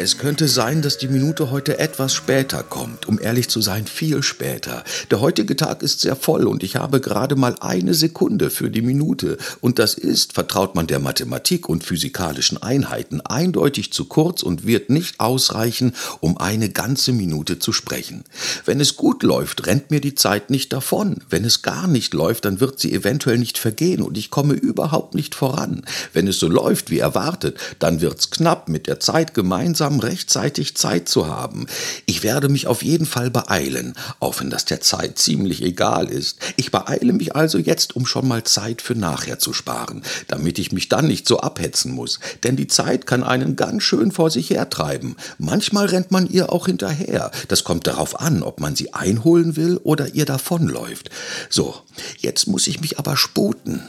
Es könnte sein, dass die Minute heute etwas später kommt. Um ehrlich zu sein, viel später. Der heutige Tag ist sehr voll und ich habe gerade mal eine Sekunde für die Minute. Und das ist, vertraut man der Mathematik und physikalischen Einheiten, eindeutig zu kurz und wird nicht ausreichen, um eine ganze Minute zu sprechen. Wenn es gut läuft, rennt mir die Zeit nicht davon. Wenn es gar nicht läuft, dann wird sie eventuell nicht vergehen und ich komme überhaupt nicht voran. Wenn es so läuft wie erwartet, dann wird's knapp mit der Zeit gemeinsam langsam rechtzeitig Zeit zu haben. Ich werde mich auf jeden Fall beeilen, auch wenn das der Zeit ziemlich egal ist. Ich beeile mich also jetzt, um schon mal Zeit für nachher zu sparen, damit ich mich dann nicht so abhetzen muss. Denn die Zeit kann einen ganz schön vor sich hertreiben. Manchmal rennt man ihr auch hinterher. Das kommt darauf an, ob man sie einholen will oder ihr davonläuft. So, jetzt muss ich mich aber sputen.